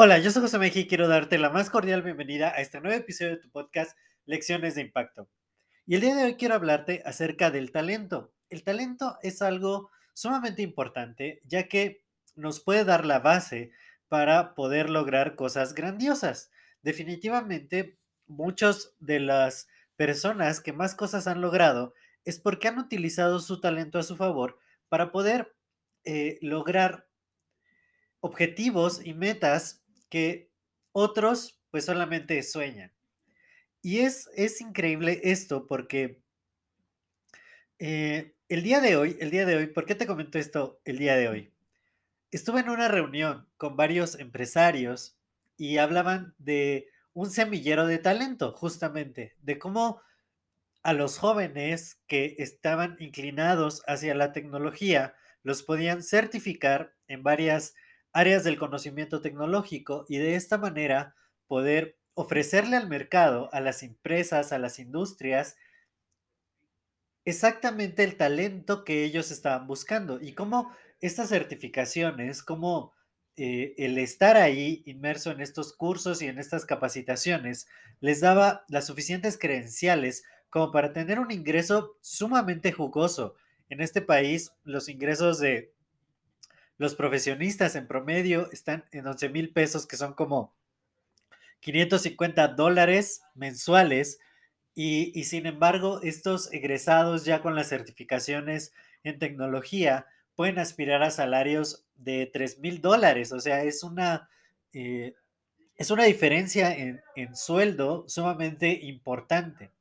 Hola, yo soy José Mejía y quiero darte la más cordial bienvenida a este nuevo episodio de tu podcast Lecciones de Impacto. Y el día de hoy quiero hablarte acerca del talento. El talento es algo sumamente importante ya que nos puede dar la base para poder lograr cosas grandiosas. Definitivamente, muchas de las personas que más cosas han logrado es porque han utilizado su talento a su favor para poder eh, lograr objetivos y metas que otros pues solamente sueñan. Y es, es increíble esto porque eh, el día de hoy, el día de hoy, ¿por qué te comento esto el día de hoy? Estuve en una reunión con varios empresarios y hablaban de un semillero de talento, justamente, de cómo a los jóvenes que estaban inclinados hacia la tecnología los podían certificar en varias áreas del conocimiento tecnológico y de esta manera poder ofrecerle al mercado, a las empresas, a las industrias, exactamente el talento que ellos estaban buscando y cómo estas certificaciones, cómo eh, el estar ahí inmerso en estos cursos y en estas capacitaciones les daba las suficientes credenciales como para tener un ingreso sumamente jugoso. En este país, los ingresos de los profesionistas en promedio están en 11 mil pesos, que son como 550 dólares mensuales. Y, sin embargo, estos egresados ya con las certificaciones en tecnología pueden aspirar a salarios de 3 mil dólares. O sea, es una, eh, es una diferencia en, en, sueldo sumamente importante.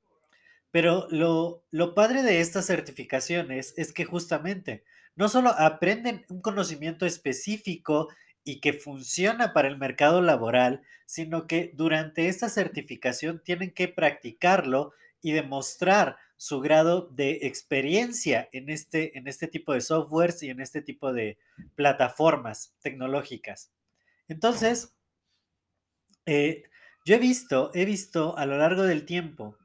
Pero lo, lo padre de estas certificaciones es que justamente no solo aprenden un conocimiento específico y que funciona para el mercado laboral, sino que durante esta certificación tienen que practicarlo y demostrar su grado de experiencia en este, en este tipo de softwares y en este tipo de plataformas tecnológicas. Entonces, eh, yo he visto, he visto a lo largo del tiempo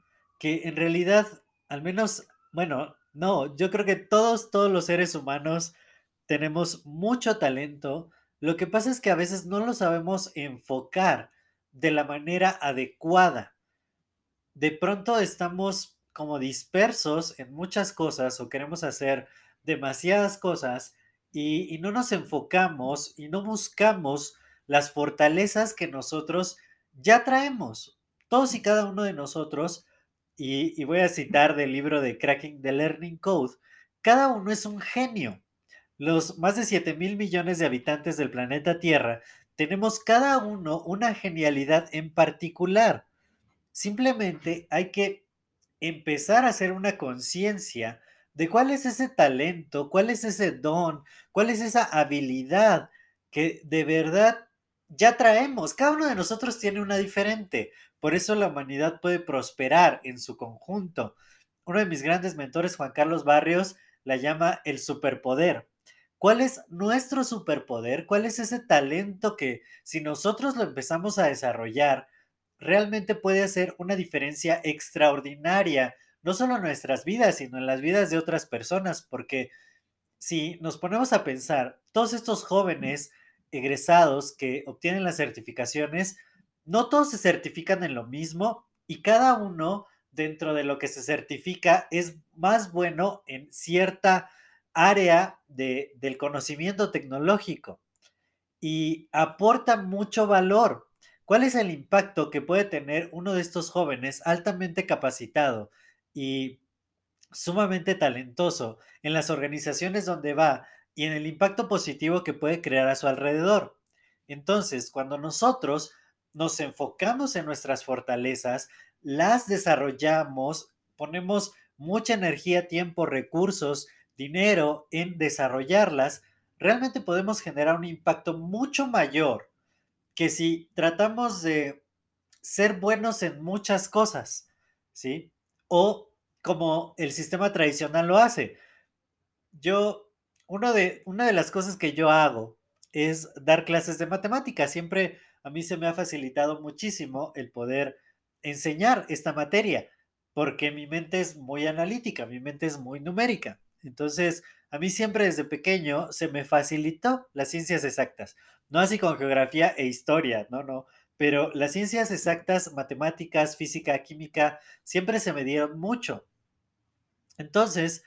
que en realidad, al menos, bueno, no, yo creo que todos, todos los seres humanos tenemos mucho talento. Lo que pasa es que a veces no lo sabemos enfocar de la manera adecuada. De pronto estamos como dispersos en muchas cosas o queremos hacer demasiadas cosas y, y no nos enfocamos y no buscamos las fortalezas que nosotros ya traemos. Todos y cada uno de nosotros y, voy a citar del libro de Cracking the Learning Code, cada uno es un genio. Los más de 7 mil millones de habitantes del planeta Tierra tenemos cada uno una genialidad en particular. Simplemente hay que empezar a hacer una conciencia de cuál es ese talento, cuál es ese don, cuál es esa habilidad que de verdad ya traemos. Cada uno de nosotros tiene una diferente. Por eso la humanidad puede prosperar en su conjunto. Uno de mis grandes mentores, Juan Carlos Barrios, la llama el superpoder. ¿Cuál es nuestro superpoder? ¿Cuál es ese talento que si nosotros lo empezamos a desarrollar, realmente puede hacer una diferencia extraordinaria, no solo en nuestras vidas, sino en las vidas de otras personas? Porque si nos ponemos a pensar, todos estos jóvenes egresados que obtienen las certificaciones, no todos se certifican en lo mismo y cada uno dentro de lo que se certifica es más bueno en cierta área de, del conocimiento tecnológico y aporta mucho valor. ¿Cuál es el impacto que puede tener uno de estos jóvenes altamente capacitado y sumamente talentoso en las organizaciones donde va y en el impacto positivo que puede crear a su alrededor? Entonces, cuando nosotros nos enfocamos en nuestras fortalezas, las desarrollamos, ponemos mucha energía, tiempo, recursos, dinero en desarrollarlas, realmente podemos generar un impacto mucho mayor que si tratamos de ser buenos en muchas cosas, ¿sí? O como el sistema tradicional lo hace. Yo, uno de, una de las cosas que yo hago es dar clases de matemáticas. Siempre a mí se me ha facilitado muchísimo el poder enseñar esta materia, porque mi mente es muy analítica, mi mente es muy numérica. Entonces, a mí siempre desde pequeño se me facilitó las ciencias exactas, no así con geografía e historia, no, no, pero las ciencias exactas, matemáticas, física, química, siempre se me dieron mucho. Entonces,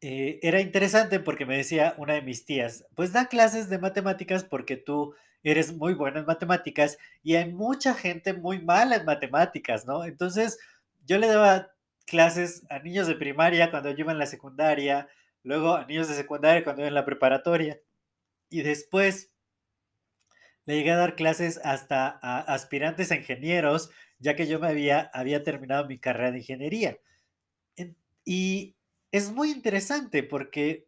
eh, era interesante porque me decía una de mis tías, pues da clases de matemáticas porque tú eres muy bueno en matemáticas y hay mucha gente muy mala en matemáticas, ¿no? Entonces, yo le daba clases a niños de primaria cuando yo iba en la secundaria, luego a niños de secundaria cuando iba en la preparatoria y después le llegué a dar clases hasta a aspirantes a ingenieros, ya que yo me había, había terminado mi carrera de ingeniería. y es muy interesante porque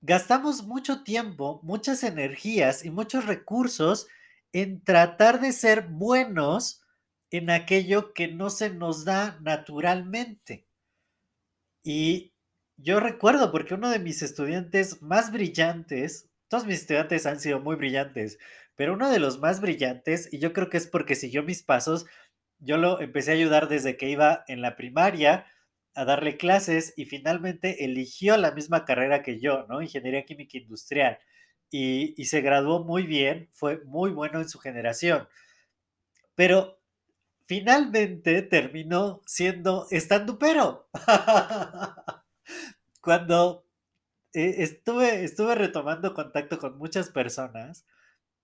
gastamos mucho tiempo, muchas energías y muchos recursos en tratar de ser buenos en aquello que no se nos da naturalmente. Y yo recuerdo porque uno de mis estudiantes más brillantes, todos mis estudiantes han sido muy brillantes, pero uno de los más brillantes, y yo creo que es porque siguió mis pasos, yo lo empecé a ayudar desde que iba en la primaria, a darle clases y finalmente eligió la misma carrera que yo, ¿no? Ingeniería Química Industrial. Y, y se graduó muy bien, fue muy bueno en su generación. Pero finalmente terminó siendo pero Cuando eh, estuve, estuve retomando contacto con muchas personas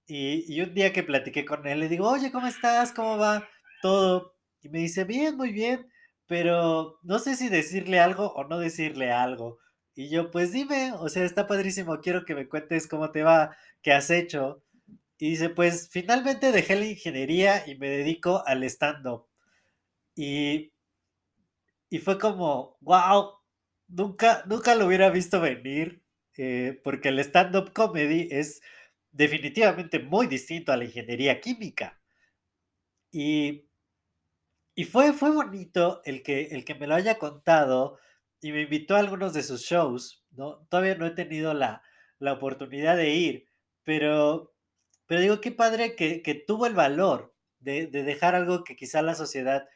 y, y, un día que platiqué con él, le digo, oye, ¿cómo estás? ¿Cómo va todo? Y me dice, bien, muy bien pero no sé si decirle algo o no decirle algo. Y yo, pues dime, o sea, está padrísimo, quiero que me cuentes cómo te va, qué has hecho. Y dice, pues finalmente dejé la ingeniería y me dedico al stand-up. Y, y fue como, wow, nunca, nunca lo hubiera visto venir, eh, porque el stand-up comedy es definitivamente muy distinto a la ingeniería química. Y y fue, fue bonito el que, el que me lo haya contado y me invitó a algunos de sus shows, ¿no? Todavía no he tenido la, la oportunidad de ir, pero, pero digo, qué padre que, que tuvo el valor de, de, dejar algo que quizá la sociedad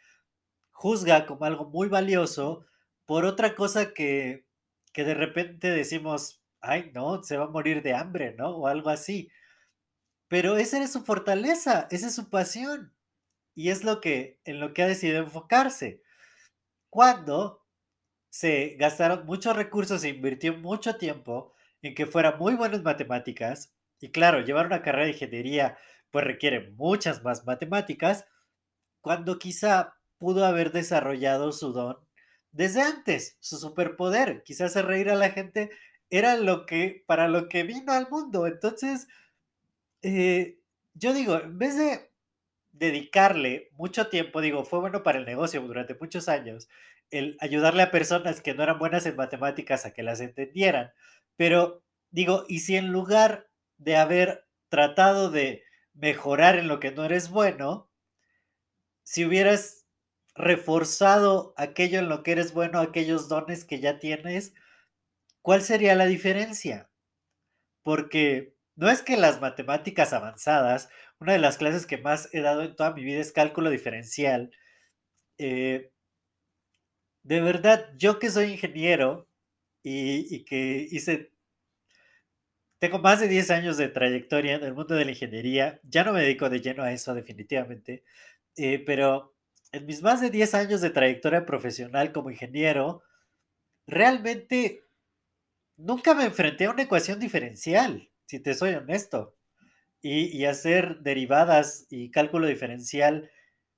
juzga como algo muy valioso por otra cosa que, que de repente decimos, ay, no, se va a morir de hambre, ¿no? O algo así. Pero esa es su fortaleza, esa es su pasión y es lo que, en lo que ha decidido enfocarse. Cuando se gastaron muchos recursos e invirtió mucho tiempo en que fuera muy bueno en matemáticas, y claro, llevar una carrera de ingeniería pues requiere muchas más matemáticas, cuando quizá pudo haber desarrollado su don desde antes, su superpoder, quizás hacer reír a la gente, era lo que, para lo que vino al mundo. Entonces, eh, yo digo, en vez de dedicarle mucho tiempo, digo, fue bueno para el negocio durante muchos años, el ayudarle a personas que no eran buenas en matemáticas a que las entendieran. Pero digo, ¿y si en lugar de haber tratado de mejorar en lo que no eres bueno, si hubieras reforzado aquello en lo que eres bueno, aquellos dones que ya tienes, ¿cuál sería la diferencia? Porque no es que las matemáticas avanzadas una de las clases que más he dado en toda mi vida es cálculo diferencial. Eh, de verdad, yo que soy ingeniero y, que hice, tengo más de 10 años de trayectoria en el mundo de la ingeniería, ya no me dedico de lleno a eso definitivamente, eh, pero en mis más de 10 años de trayectoria profesional como ingeniero, realmente nunca me enfrenté a una ecuación diferencial, si te soy honesto y, hacer derivadas y cálculo diferencial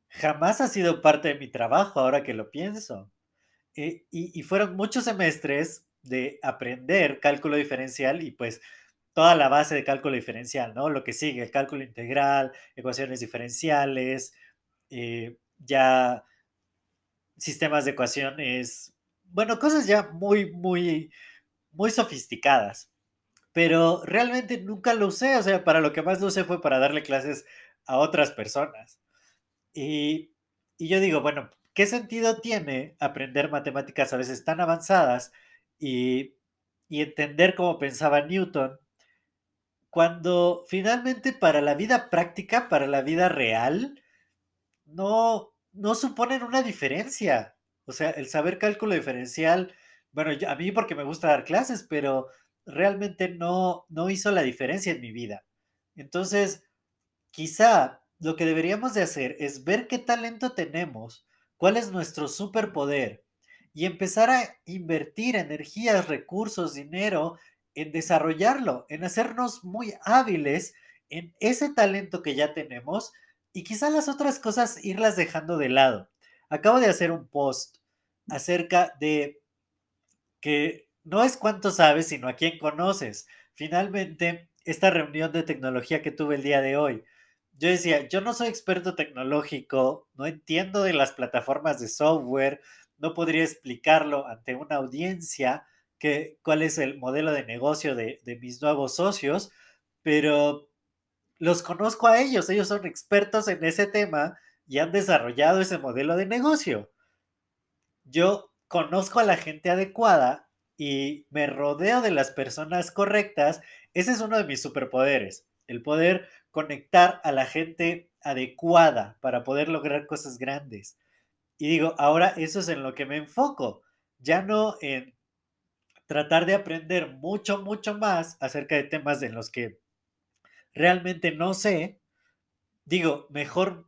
jamás ha sido parte de mi trabajo, ahora que lo pienso. Eh, y, fueron muchos semestres de aprender cálculo diferencial y pues toda la base de cálculo diferencial, ¿no? Lo que sigue, el cálculo integral, ecuaciones diferenciales, eh, ya sistemas de ecuaciones, bueno, cosas ya muy, muy, muy sofisticadas, pero realmente nunca lo usé, o sea, para lo que más lo usé fue para darle clases a otras personas. Y, yo digo, bueno, ¿qué sentido tiene aprender matemáticas a veces tan avanzadas y, entender cómo pensaba Newton cuando finalmente para la vida práctica, para la vida real, no, no suponen una diferencia? O sea, el saber cálculo diferencial, bueno, a mí porque me gusta dar clases, pero realmente no, no hizo la diferencia en mi vida. Entonces, quizá lo que deberíamos de hacer es ver qué talento tenemos, cuál es nuestro superpoder y empezar a invertir energías, recursos, dinero en desarrollarlo, en hacernos muy hábiles en ese talento que ya tenemos y quizá las otras cosas irlas dejando de lado. Acabo de hacer un post acerca de que no es cuánto sabes, sino a quién conoces. Finalmente, esta reunión de tecnología que tuve el día de hoy, yo decía, yo no soy experto tecnológico, no entiendo de las plataformas de software, no podría explicarlo ante una audiencia que, cuál es el modelo de negocio de, de mis nuevos socios, pero los conozco a ellos, ellos son expertos en ese tema y han desarrollado ese modelo de negocio. Yo conozco a la gente adecuada y me rodeo de las personas correctas, ese es uno de mis superpoderes, el poder conectar a la gente adecuada para poder lograr cosas grandes. Y digo, ahora eso es en lo que me enfoco, ya no en tratar de aprender mucho, mucho más acerca de temas en los que realmente no sé. Digo, mejor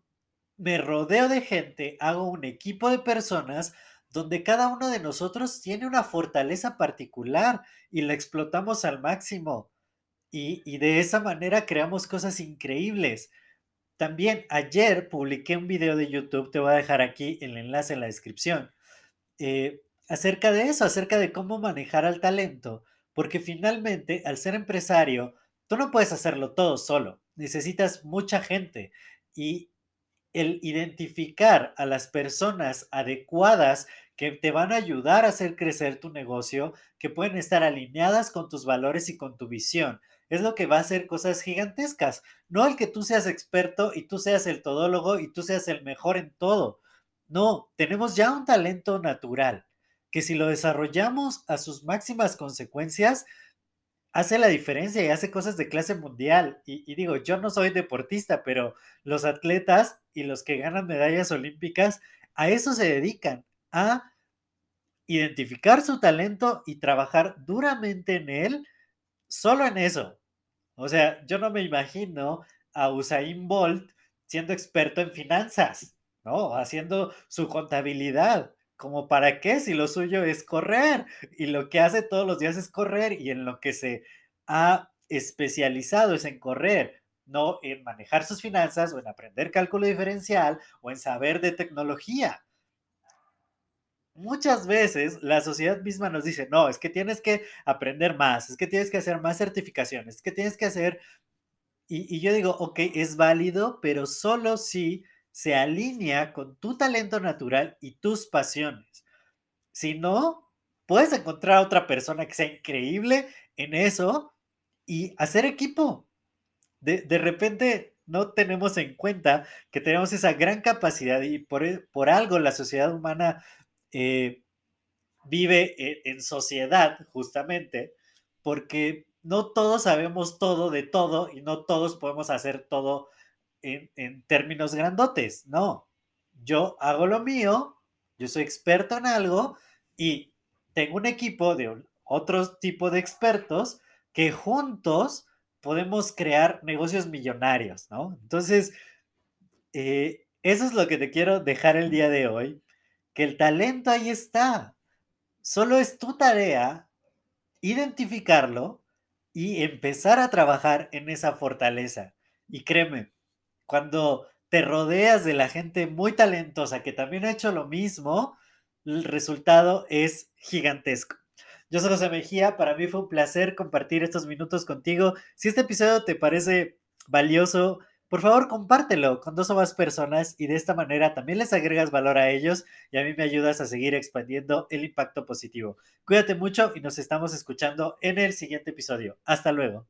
me rodeo de gente, hago un equipo de personas donde cada uno de nosotros tiene una fortaleza particular y la explotamos al máximo. Y, de esa manera creamos cosas increíbles. También ayer publiqué un video de YouTube, te voy a dejar aquí el enlace en la descripción, eh, acerca de eso, acerca de cómo manejar al talento, porque finalmente al ser empresario, tú no puedes hacerlo todo solo, necesitas mucha gente y el identificar a las personas adecuadas que te van a ayudar a hacer crecer tu negocio, que pueden estar alineadas con tus valores y con tu visión. Es lo que va a hacer cosas gigantescas. No el que tú seas experto y tú seas el todólogo y tú seas el mejor en todo. No, tenemos ya un talento natural que si lo desarrollamos a sus máximas consecuencias, hace la diferencia y hace cosas de clase mundial. Y, y, digo, yo no soy deportista, pero los atletas y los que ganan medallas olímpicas a eso se dedican, a identificar su talento y trabajar duramente en él, solo en eso. O sea, yo no me imagino a Usain Bolt siendo experto en finanzas, ¿no? Haciendo su contabilidad. ¿Como para qué? Si lo suyo es correr y lo que hace todos los días es correr y en lo que se ha especializado es en correr, no en manejar sus finanzas o en aprender cálculo diferencial o en saber de tecnología. Muchas veces la sociedad misma nos dice, no, es que tienes que aprender más, es que tienes que hacer más certificaciones, es que tienes que hacer... Y, y yo digo, ok, es válido, pero solo si se alinea con tu talento natural y tus pasiones. Si no, puedes encontrar a otra persona que sea increíble en eso y hacer equipo. De, repente no tenemos en cuenta que tenemos esa gran capacidad y por, e, por algo la sociedad humana eh, vive e, en sociedad justamente porque no todos sabemos todo de todo y no todos podemos hacer todo en, términos grandotes, no. Yo hago lo mío, yo soy experto en algo y tengo un equipo de otro tipo de expertos que juntos podemos crear negocios millonarios, ¿no? Entonces, eh, eso es lo que te quiero dejar el día de hoy, que el talento ahí está. Solo es tu tarea identificarlo y empezar a trabajar en esa fortaleza. Y créeme, cuando te rodeas de la gente muy talentosa que también ha hecho lo mismo, el resultado es gigantesco. Yo soy José Mejía, para mí fue un placer compartir estos minutos contigo. Si este episodio te parece valioso, por favor compártelo con dos o más personas y de esta manera también les agregas valor a ellos y a mí me ayudas a seguir expandiendo el impacto positivo. Cuídate mucho y nos estamos escuchando en el siguiente episodio. Hasta luego.